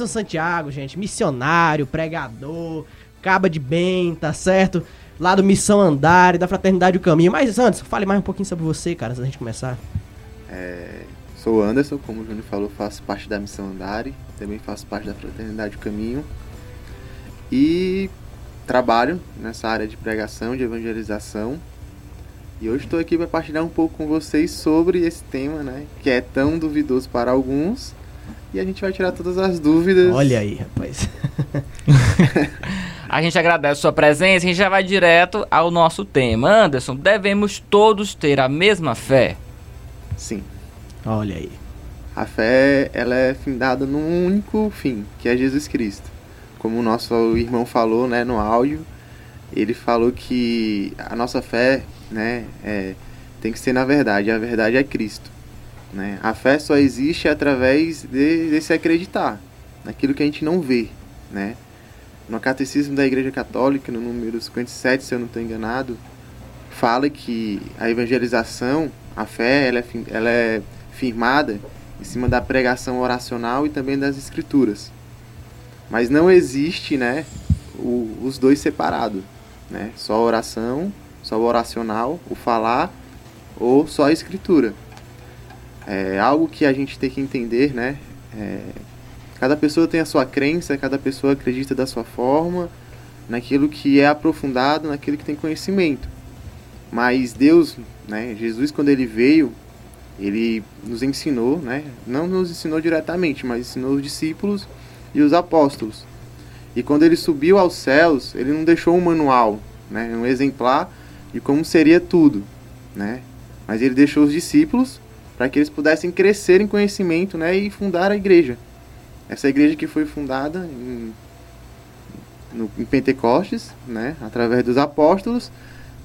Anderson Santiago, gente, missionário, pregador, caba de bem, tá certo? Lá do Missão Andar, da Fraternidade o Caminho. Mas, Anderson, fale mais um pouquinho sobre você, cara, antes da gente começar. É, sou Anderson, como o Júnior falou, faço parte da Missão Andare, também faço parte da Fraternidade o Caminho. E trabalho nessa área de pregação, de evangelização. E hoje estou aqui para partilhar um pouco com vocês sobre esse tema, né? Que é tão duvidoso para alguns. E a gente vai tirar todas as dúvidas. Olha aí, rapaz. a gente agradece a sua presença e a gente já vai direto ao nosso tema. Anderson, devemos todos ter a mesma fé? Sim. Olha aí. A fé, ela é findada num único fim, que é Jesus Cristo como o nosso irmão falou né, no áudio, ele falou que a nossa fé né, é, tem que ser na verdade, a verdade é Cristo. Né? A fé só existe através de, desse acreditar, naquilo que a gente não vê. Né? No Catecismo da Igreja Católica, no número 57, se eu não estou enganado, fala que a evangelização, a fé, ela é, ela é firmada em cima da pregação oracional e também das escrituras. Mas não existe, né, o, os dois separados, né? Só a oração, só o oracional, o falar ou só a escritura. É algo que a gente tem que entender, né? É, cada pessoa tem a sua crença, cada pessoa acredita da sua forma, naquilo que é aprofundado, naquilo que tem conhecimento. Mas Deus, né, Jesus quando ele veio, ele nos ensinou, né? Não nos ensinou diretamente, mas ensinou os discípulos e os apóstolos. E quando ele subiu aos céus, ele não deixou um manual, né, um exemplar de como seria tudo, né? Mas ele deixou os discípulos para que eles pudessem crescer em conhecimento, né, e fundar a igreja. Essa igreja que foi fundada em, no, em Pentecostes, né, através dos apóstolos,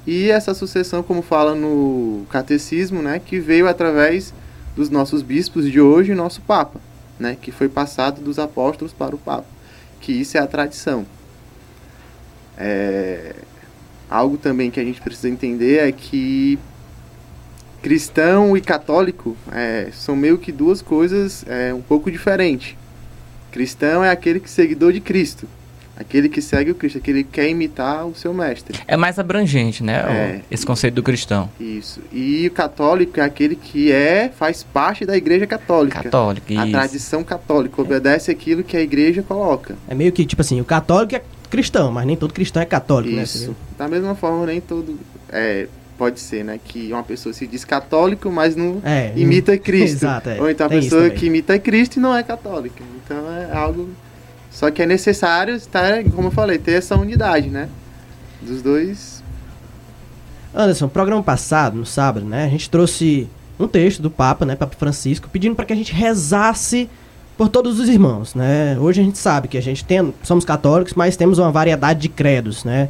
e essa sucessão, como fala no catecismo, né, que veio através dos nossos bispos de hoje e nosso papa né, que foi passado dos apóstolos para o Papa, que isso é a tradição. É, algo também que a gente precisa entender é que cristão e católico é, são meio que duas coisas é, um pouco diferentes. Cristão é aquele que é seguidor de Cristo, Aquele que segue o Cristo, aquele que quer imitar o seu mestre. É mais abrangente, né? É, esse conceito do cristão. Isso. E o católico é aquele que é, faz parte da igreja católica. Católica, A isso. tradição católica, obedece aquilo que a igreja coloca. É meio que, tipo assim, o católico é cristão, mas nem todo cristão é católico, isso. né? Isso. Da mesma forma, nem todo... É, pode ser, né? Que uma pessoa se diz católico, mas não é, imita Cristo. Exato, é. Ou então a Tem pessoa que imita Cristo e não é católica. Então é algo só que é necessário estar, como eu falei, ter essa unidade, né? Dos dois. Anderson, programa passado, no sábado, né? A gente trouxe um texto do Papa, né, Papa Francisco, pedindo para que a gente rezasse por todos os irmãos, né? Hoje a gente sabe que a gente tem, somos católicos, mas temos uma variedade de credos, né?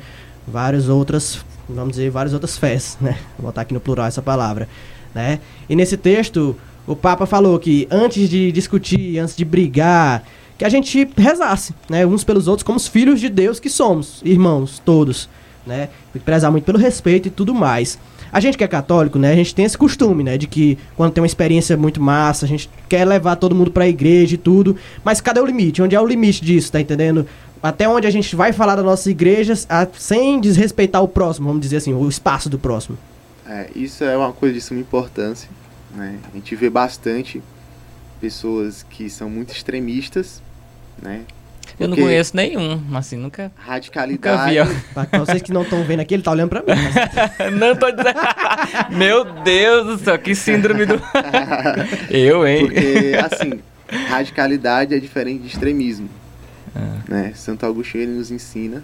Várias outras, vamos dizer, várias outras fés, né? Vou botar aqui no plural essa palavra, né? E nesse texto, o Papa falou que antes de discutir, antes de brigar, que a gente rezasse, né, uns pelos outros, como os filhos de Deus que somos, irmãos, todos, né, prezar muito pelo respeito e tudo mais. A gente que é católico, né, a gente tem esse costume, né, de que quando tem uma experiência muito massa, a gente quer levar todo mundo para a igreja e tudo, mas cadê o limite? Onde é o limite disso, tá entendendo? Até onde a gente vai falar das nossas igrejas a, sem desrespeitar o próximo, vamos dizer assim, o espaço do próximo. É, isso é uma coisa de suma importância, né? A gente vê bastante pessoas que são muito extremistas, né? Eu não conheço nenhum, assim, nunca. Radicalidade. Nunca vi, pra vocês que não estão vendo aqui, ele tá olhando pra mim. Mas... não tô dizendo. Meu Deus do céu, que síndrome do. Eu, hein? Porque, assim, radicalidade é diferente de extremismo. Ah. Né? Santo Agostinho ele nos ensina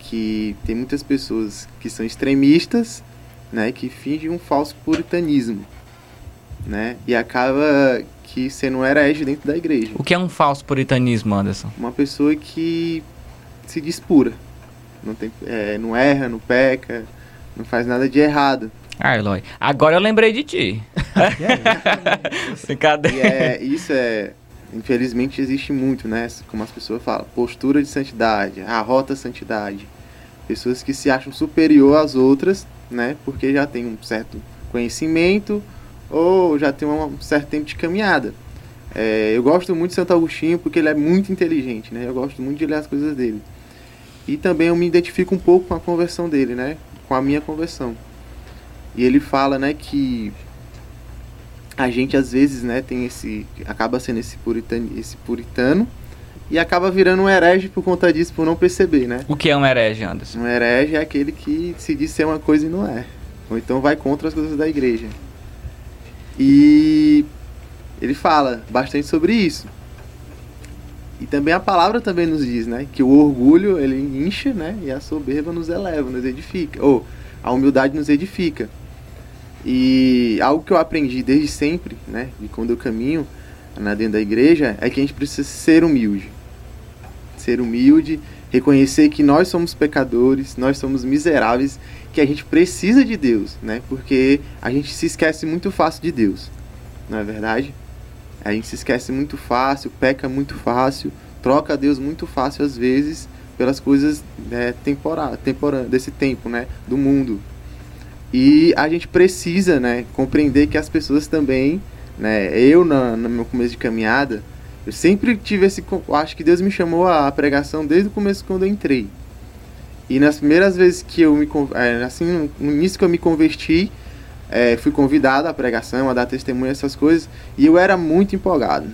que tem muitas pessoas que são extremistas, né, que fingem um falso puritanismo, né? E acaba que você não era herege dentro da igreja. O que é um falso puritanismo, Anderson? Uma pessoa que se diz pura. Não, tem, é, não erra, não peca, não faz nada de errado. Ah, Eloy, agora eu lembrei de ti. Brincadeira. É, isso é, infelizmente existe muito, né? Como as pessoas falam, postura de santidade, a rota santidade. Pessoas que se acham superior às outras, né? Porque já tem um certo conhecimento, ou já tem um certo tempo de caminhada. É, eu gosto muito de Santo Agostinho porque ele é muito inteligente, né? Eu gosto muito de ler as coisas dele. E também eu me identifico um pouco com a conversão dele, né? Com a minha conversão. E ele fala, né, que a gente às vezes, né, tem esse acaba sendo esse puritano, esse puritano e acaba virando um herege por conta disso, por não perceber, né? O que é um herege, Anderson? Um herege é aquele que se diz ser uma coisa e não é. Ou então vai contra as coisas da igreja. E ele fala bastante sobre isso. E também a palavra também nos diz, né, que o orgulho ele incha, né, e a soberba nos eleva, nos edifica, ou a humildade nos edifica. E algo que eu aprendi desde sempre, né, de quando eu caminho na dentro da igreja, é que a gente precisa ser humilde. Ser humilde, reconhecer que nós somos pecadores, nós somos miseráveis, que a gente precisa de Deus, né? Porque a gente se esquece muito fácil de Deus. Não é verdade? A gente se esquece muito fácil, peca muito fácil, troca Deus muito fácil às vezes pelas coisas né, temporã desse tempo, né, do mundo. E a gente precisa, né, compreender que as pessoas também, né, eu no meu começo de caminhada, eu sempre tive esse, acho que Deus me chamou à pregação desde o começo quando eu entrei. E nas primeiras vezes que eu me, é, assim, no início que eu me converti, é, fui convidado à pregação, a dar testemunho, essas coisas, e eu era muito empolgado.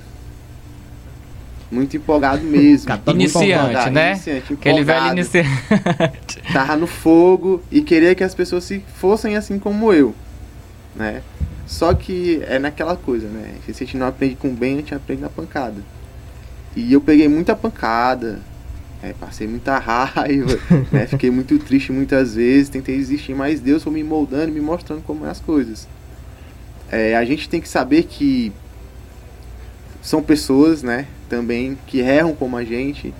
Muito empolgado mesmo. iniciante, né? Iniciante, Aquele velho iniciante. Tava no fogo e queria que as pessoas se fossem assim como eu, né? Só que é naquela coisa, né? Se a gente não aprende com bem, a gente aprende na pancada. E eu peguei muita pancada, é, passei muita raiva, né? fiquei muito triste muitas vezes, tentei existir, mas Deus foi me moldando, me mostrando como é as coisas. É, a gente tem que saber que são pessoas, né, também que erram como a gente,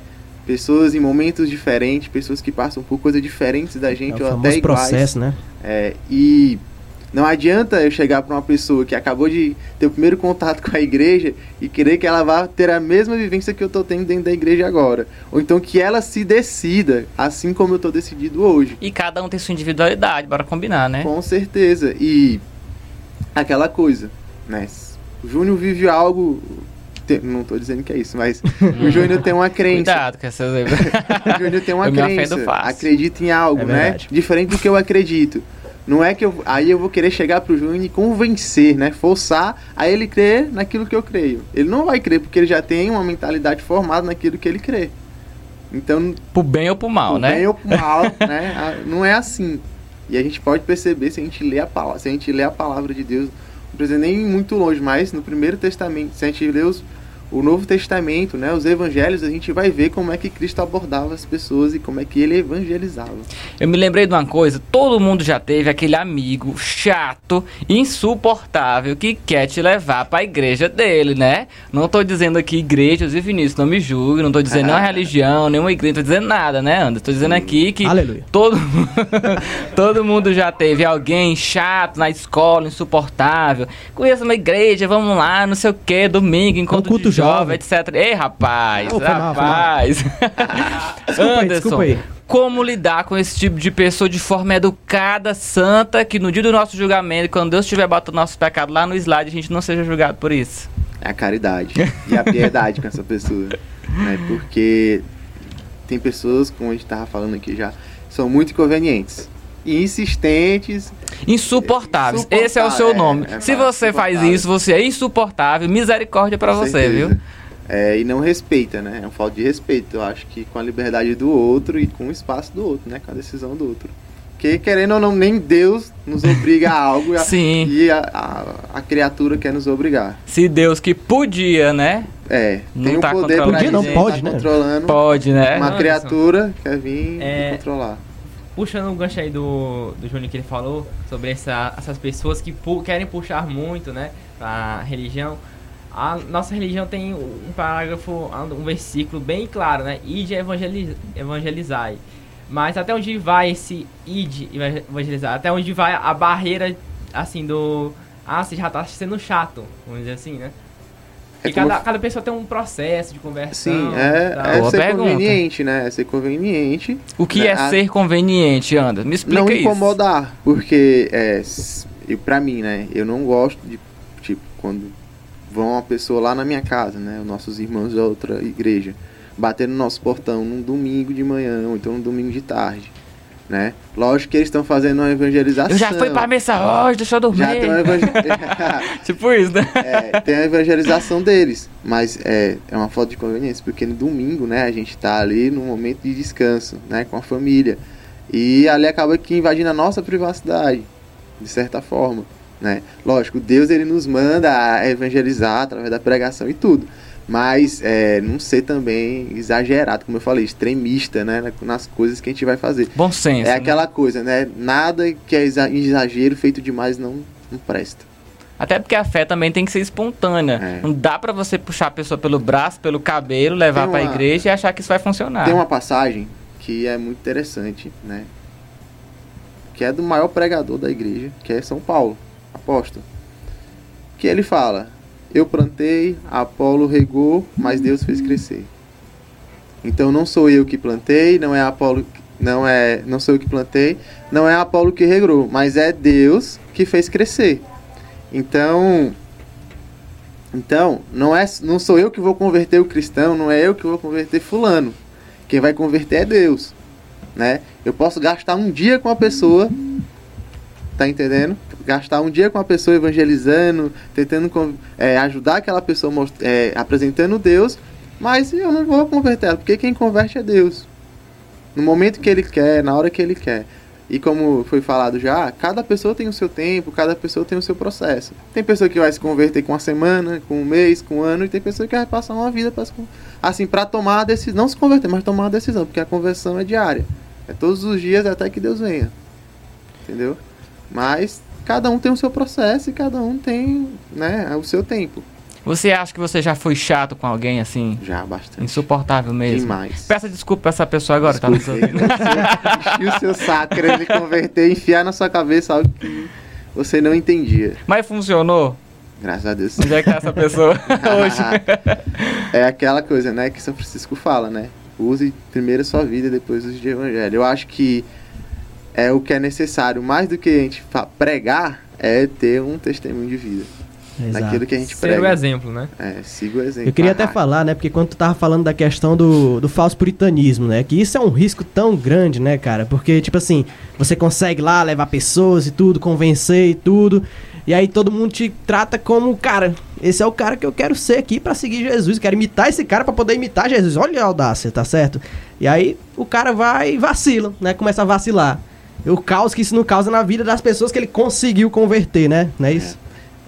pessoas em momentos diferentes, pessoas que passam por coisas diferentes da gente é ou até iguais. processo, né? É, e não adianta eu chegar para uma pessoa que acabou de ter o primeiro contato com a igreja e querer que ela vá ter a mesma vivência que eu estou tendo dentro da igreja agora. Ou então que ela se decida, assim como eu estou decidido hoje. E cada um tem sua individualidade, bora combinar, né? Com certeza. E aquela coisa, né? O Júnior vive algo. Não estou dizendo que é isso, mas o Júnior tem uma crença. Cuidado com essas. o Júnior tem uma eu crença. Acredita em algo, é né? Diferente do que eu acredito. Não é que eu, aí eu vou querer chegar pro Júnior e convencer, né? Forçar a ele crer naquilo que eu creio. Ele não vai crer porque ele já tem uma mentalidade formada naquilo que ele crê. Então, pro bem ou pro mal, pro né? bem ou pro mal, né? Não é assim. E a gente pode perceber se a gente lê a palavra, se a gente lê a palavra de Deus, não precisa nem ir muito longe, mas no primeiro testamento, se a gente os o Novo Testamento, né, os evangelhos, a gente vai ver como é que Cristo abordava as pessoas e como é que ele evangelizava. Eu me lembrei de uma coisa, todo mundo já teve aquele amigo chato, insuportável que quer te levar para a igreja dele, né? Não tô dizendo aqui igrejas e Vinícius, não me julgue, não tô dizendo nenhuma religião, nenhuma igreja, não tô dizendo nada, né, Anderson? Tô dizendo aqui que Aleluia. todo todo mundo já teve alguém chato na escola, insuportável. Conheço uma igreja, vamos lá, não sei o que, domingo, encontro de jovem, etc. Ei, rapaz, oh, rapaz. desculpa aí, desculpa aí. Como lidar com esse tipo de pessoa de forma educada, santa, que no dia do nosso julgamento, quando Deus estiver batendo nosso pecado lá no slide, a gente não seja julgado por isso? É a caridade e a piedade com essa pessoa. Né? Porque tem pessoas, como a gente estava falando aqui já, são muito inconvenientes insistentes. Insuportáveis. Esse é o seu nome. É, é, Se você faz isso, você é insuportável. Misericórdia para você, certeza. viu? É, e não respeita, né? É um falta de respeito. Eu acho que com a liberdade do outro e com o espaço do outro, né? Com a decisão do outro. Porque, querendo ou não, nem Deus nos obriga a algo Sim. e a, a, a, criatura quer nos obrigar. Se Deus que podia, né? É, não tem tá o poder pra Podia, não, pode, tá né? controlando pode, né? uma criatura quer vir é... e controlar puxando o gancho aí do, do Júnior que ele falou sobre essa, essas pessoas que pu querem puxar muito, né, pra religião. A nossa religião tem um parágrafo, um versículo bem claro, né? Ide evangeliz evangelizar. Mas até onde vai esse id evangelizar? Até onde vai a barreira, assim, do... Ah, você já tá sendo chato, vamos dizer assim, né? É cada, cada pessoa tem um processo de conversão. Sim, é, é ser pergunta. conveniente, né? É ser conveniente. O que né? é ser conveniente, Anda? Me explica não isso. Não incomodar, porque, é, e pra mim, né? Eu não gosto de, tipo, quando vão uma pessoa lá na minha casa, né? Os nossos irmãos da outra igreja, bater no nosso portão num domingo de manhã, ou então num domingo de tarde, né? Lógico que eles estão fazendo uma evangelização. Eu já fui pra missa hoje, deixa eu dormir. Já tem uma evangel... tipo isso, né? é, tem a evangelização deles, mas é, é uma falta de conveniência, porque no domingo, né, a gente tá ali no momento de descanso, né, com a família. E ali acaba que invadindo a nossa privacidade, de certa forma, né? Lógico, Deus ele nos manda a evangelizar através da pregação e tudo, mas é, não ser também exagerado, como eu falei, extremista, né, nas coisas que a gente vai fazer. Bom senso. É né? aquela coisa, né? Nada que é exa- exagero feito demais não, não presta. Até porque a fé também tem que ser espontânea. É. Não dá pra você puxar a pessoa pelo braço, pelo cabelo, levar pra uma- igreja e achar que isso vai funcionar. Tem uma passagem que é muito interessante, né? Que é do maior pregador da igreja, que é São Paulo, apóstolo. Que ele fala: Eu plantei, Apolo regou, mas Deus fez crescer. Então não sou eu que plantei, não é Apolo, não é, não sou eu que plantei, não é Apolo que regou, mas é Deus que fez crescer. Então, então não é, não sou eu que vou converter o cristão, não é eu que vou converter fulano. Quem vai converter é Deus, né? Eu posso gastar um dia com a pessoa, tá entendendo? Gastar um dia com a pessoa evangelizando, tentando é, ajudar aquela pessoa é, apresentando Deus, mas eu não vou converter ela, porque quem converte é Deus. No momento que Ele quer, na hora que Ele quer. E como foi falado já, cada pessoa tem o seu tempo, cada pessoa tem o seu processo. Tem pessoa que vai se converter com uma semana, com um mês, com um ano, e tem pessoa que vai passar uma vida assim, para tomar a decisão, não se converter, mas tomar a decisão, porque a conversão é diária. É todos os dias até que Deus venha. Entendeu? Mas cada um tem o seu processo e cada um tem, né, o seu tempo. Você acha que você já foi chato com alguém assim? Já bastante. Insuportável mesmo? Demais. Peça desculpa pra essa pessoa agora, tá nos ouvindo. enchia o seu querendo lhe converter, enfiar na sua cabeça algo que você não entendia. Mas funcionou? Graças a Deus. Onde é que tá essa pessoa hoje? é aquela coisa, né, que São Francisco fala, né? Use primeiro a sua vida e depois use de evangelho. Eu acho que é o que é necessário, mais do que a gente pregar, é ter um testemunho de vida. Exato. Daquilo que a gente Ser o prega. exemplo, né? É, siga o exemplo. Eu queria até falar, né, porque quando tu tava falando da questão do, do falso puritanismo, né, que isso é um risco tão grande, né, cara, porque, tipo assim, você consegue lá levar pessoas e tudo, convencer e tudo, e aí todo mundo te trata como, cara, esse é o cara que eu quero ser aqui pra seguir Jesus, quero imitar esse cara pra poder imitar Jesus, olha a audácia, tá certo? E aí o cara vai e vacila, né, começa a vacilar. O caos que isso não causa na vida das pessoas que ele conseguiu converter, né, não é isso?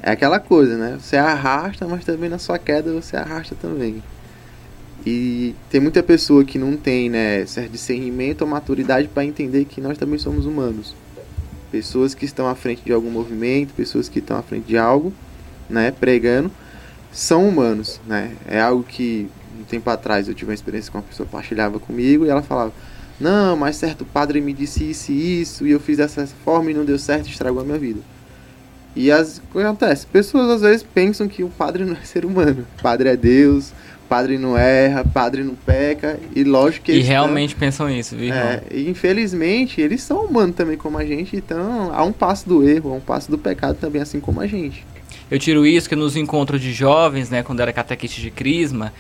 É aquela coisa, né? Você arrasta, mas também na sua queda você arrasta também. E tem muita pessoa que não tem, né, certo discernimento ou maturidade para entender que nós também somos humanos. Pessoas que estão à frente de algum movimento, pessoas que estão à frente de algo, né, pregando, são humanos, né? É algo que um tempo atrás eu tive uma experiência com uma pessoa partilhava comigo e ela falava: "Não, mas certo padre me disse isso e isso e eu fiz dessa forma e não deu certo, estragou a minha vida". E as, o acontece? Pessoas às vezes pensam que o padre não é ser humano. O padre é Deus, o padre não erra, o padre não peca. E lógico que E realmente pensam isso, viu, é, e infelizmente, eles são humanos também como a gente, então há um passo do erro, há um passo do pecado também, assim como a gente. Eu tiro isso que nos encontros de jovens, né, quando era catequista de crisma,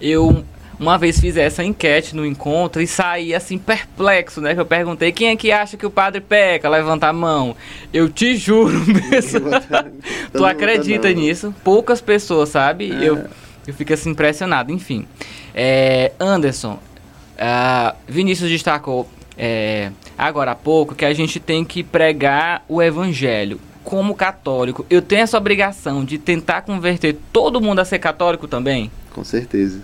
eu uma vez fiz essa enquete no encontro e saí assim perplexo, né? Que eu perguntei quem é que acha que o padre peca, levanta a mão. Eu te juro, mesmo. tu acredita nisso? Poucas pessoas, sabe? É. Eu, eu fico assim impressionado. Enfim, É, Anderson, ah, Vinícius destacou é, agora há pouco que a gente tem que pregar o evangelho. Como católico, eu tenho essa obrigação de tentar converter todo mundo a ser católico também? Com certeza.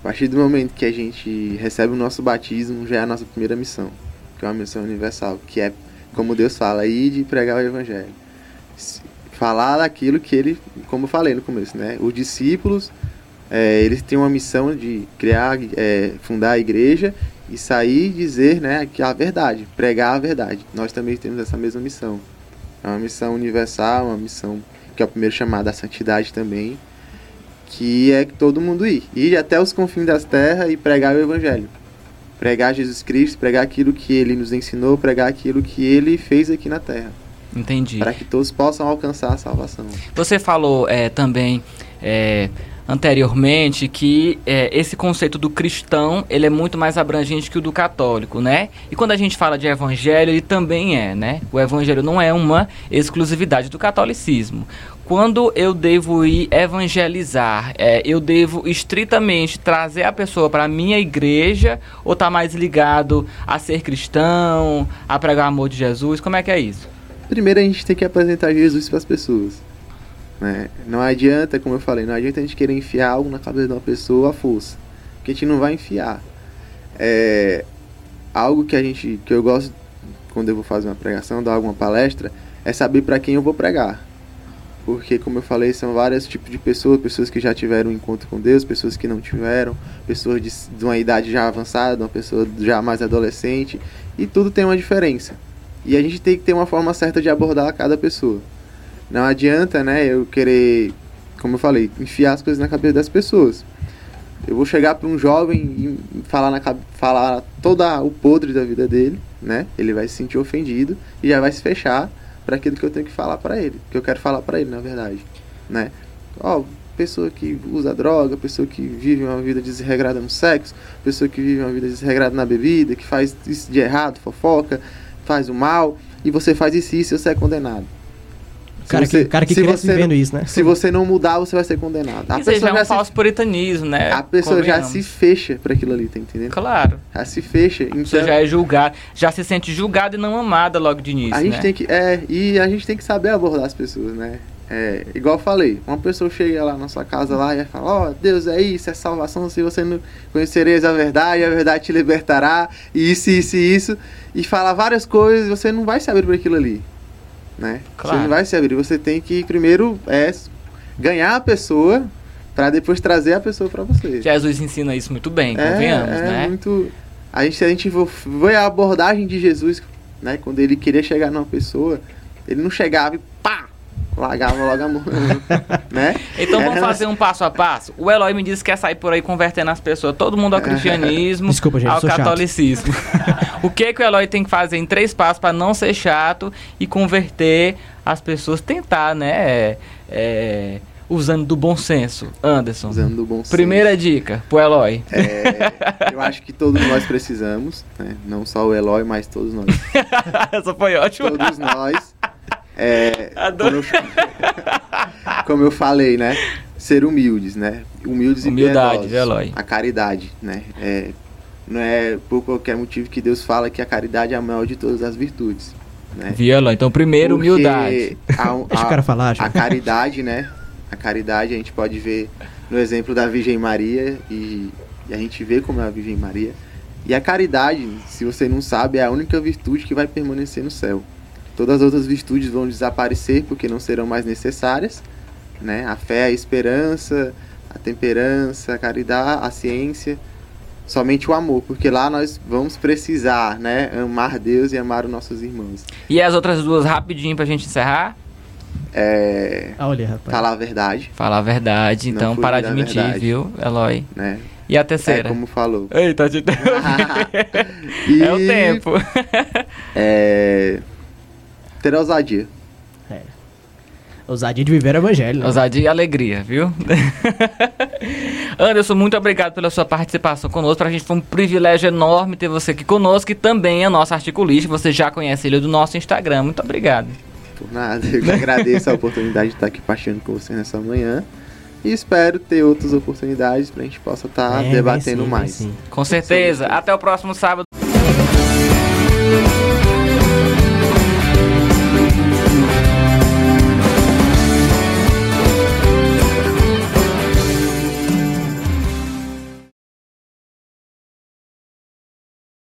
A partir do momento que a gente recebe o nosso batismo, já é a nossa primeira missão, que é uma missão universal, que é, como Deus fala, ir de pregar o evangelho. Falar daquilo que ele, como eu falei no começo, né? Os discípulos, é, eles têm uma missão de criar, é, fundar a igreja e sair e dizer, né, que a verdade, pregar a verdade. Nós também temos essa mesma missão. É uma missão universal, uma missão que é o primeiro chamado à santidade também, que é que todo mundo ir. Ir até os confins das terras e pregar o evangelho. Pregar Jesus Cristo, pregar aquilo que ele nos ensinou, pregar aquilo que ele fez aqui na terra. Entendi. Para que todos possam alcançar a salvação. Você falou é, também é, anteriormente que é, esse conceito do cristão ele é muito mais abrangente que o do católico, né? E quando a gente fala de evangelho, ele também é, né? O evangelho não é uma exclusividade do catolicismo. Quando eu devo ir evangelizar, é, eu devo estritamente trazer a pessoa para a minha igreja ou tá mais ligado a ser cristão, a pregar o amor de Jesus? Como é que é isso? Primeiro a gente tem que apresentar Jesus para as pessoas. Né? Não adianta, como eu falei, não adianta a gente querer enfiar algo na cabeça de uma pessoa à força. Porque a gente não vai enfiar. É, algo que a gente que eu gosto quando eu vou fazer uma pregação, dar alguma palestra, é saber para quem eu vou pregar. Porque, como eu falei, são vários tipos de pessoas, pessoas que já tiveram um encontro com Deus, pessoas que não tiveram, pessoas de, de uma idade já avançada, uma pessoa já mais adolescente, e tudo tem uma diferença. E a gente tem que ter uma forma certa de abordar cada pessoa. Não adianta, né, eu querer, como eu falei, enfiar as coisas na cabeça das pessoas. Eu vou chegar para um jovem e falar, na, falar todo o podre da vida dele, né? Ele vai se sentir ofendido e já vai se fechar para aquilo que eu tenho que falar para ele, que eu quero falar para ele, na verdade, né? Ó, pessoa que usa droga, pessoa que vive uma vida desregrada no sexo, pessoa que vive uma vida desregrada na bebida, que faz isso de errado, fofoca, faz o mal, e você faz isso e isso, você é condenado. Cara você, que, cara que cresce você, vendo isso, né? Se você não mudar, você vai ser condenado. A isso pessoa já é um falso se, puritanismo, né? A pessoa já se fecha para aquilo ali, tá entendendo? Claro. Já se fecha. Então, você já é julgado, já se sente julgado e não amada logo de início, A gente né? tem que, é, e a gente tem que saber abordar as pessoas, né? É, igual eu falei, uma pessoa chega lá na sua casa lá e fala, ó, oh, Deus é isso, é salvação, se você não conhecereis a verdade, a verdade te libertará, e isso, isso e isso, e fala várias coisas, você não vai se abrir por aquilo ali, né? Claro. Você não vai se abrir, você tem que primeiro é, ganhar a pessoa para depois trazer a pessoa para você. Jesus ensina isso muito bem, convenhamos, é, é né? muito... A gente, a gente vê a abordagem de Jesus, né? Quando ele queria chegar numa pessoa, ele não chegava e pá, largava logo a mão, né? Então vamos fazer um passo a passo. O Eloy me disse que quer sair por aí convertendo as pessoas, todo mundo ao cristianismo, Desculpa, gente, ao catolicismo. o que que o Eloy tem que fazer em três passos para não ser chato e converter as pessoas, tentar, né? É, usando do bom senso. Anderson. Usando do bom senso. Primeira dica pro Eloy. É, eu acho que todos nós precisamos, né? Não só o Eloy, mas todos nós. Essa foi ótima. Todos nós. É, como, eu, como, eu, falei, né? Ser humildes, né? Humildes Humildade, e piedosos. Eloy. A caridade, né? É, não é por qualquer motivo que Deus fala que a caridade é a maior de todas as virtudes. Né? Eloy? Então, primeiro, Porque humildade. A, a, Deixa o cara falar, A caridade, né? A caridade a gente pode ver no exemplo da Virgem Maria e, e a gente vê como é a Virgem Maria. E a caridade, se você não sabe, é a única virtude que vai permanecer no céu. Todas as outras virtudes vão desaparecer porque não serão mais necessárias, né? A fé, a esperança, a temperança, a caridade, a ciência, somente o amor, porque lá nós vamos precisar, né, amar Deus e amar os nossos irmãos. E as outras duas rapidinho pra gente encerrar? É. Olha, rapaz. Falar a verdade. Falar a verdade, então parar de mentir, verdade. viu, Eloy? Né? E a terceira? É como falou. Eita, te e... É o tempo. é ter ousadia. É. Ousadia de viver o evangelho. Né? Ousadia e alegria, viu? Anderson, muito obrigado pela sua participação conosco. Pra gente foi um privilégio enorme ter você aqui conosco e também é nosso articulista. Você já conhece ele do nosso Instagram. Muito obrigado. Por nada, eu que agradeço a oportunidade de estar aqui partilhando com você nessa manhã. E espero ter outras oportunidades para a gente possa estar é, debatendo sim, mais. Sim. Com certeza. Até o próximo sábado.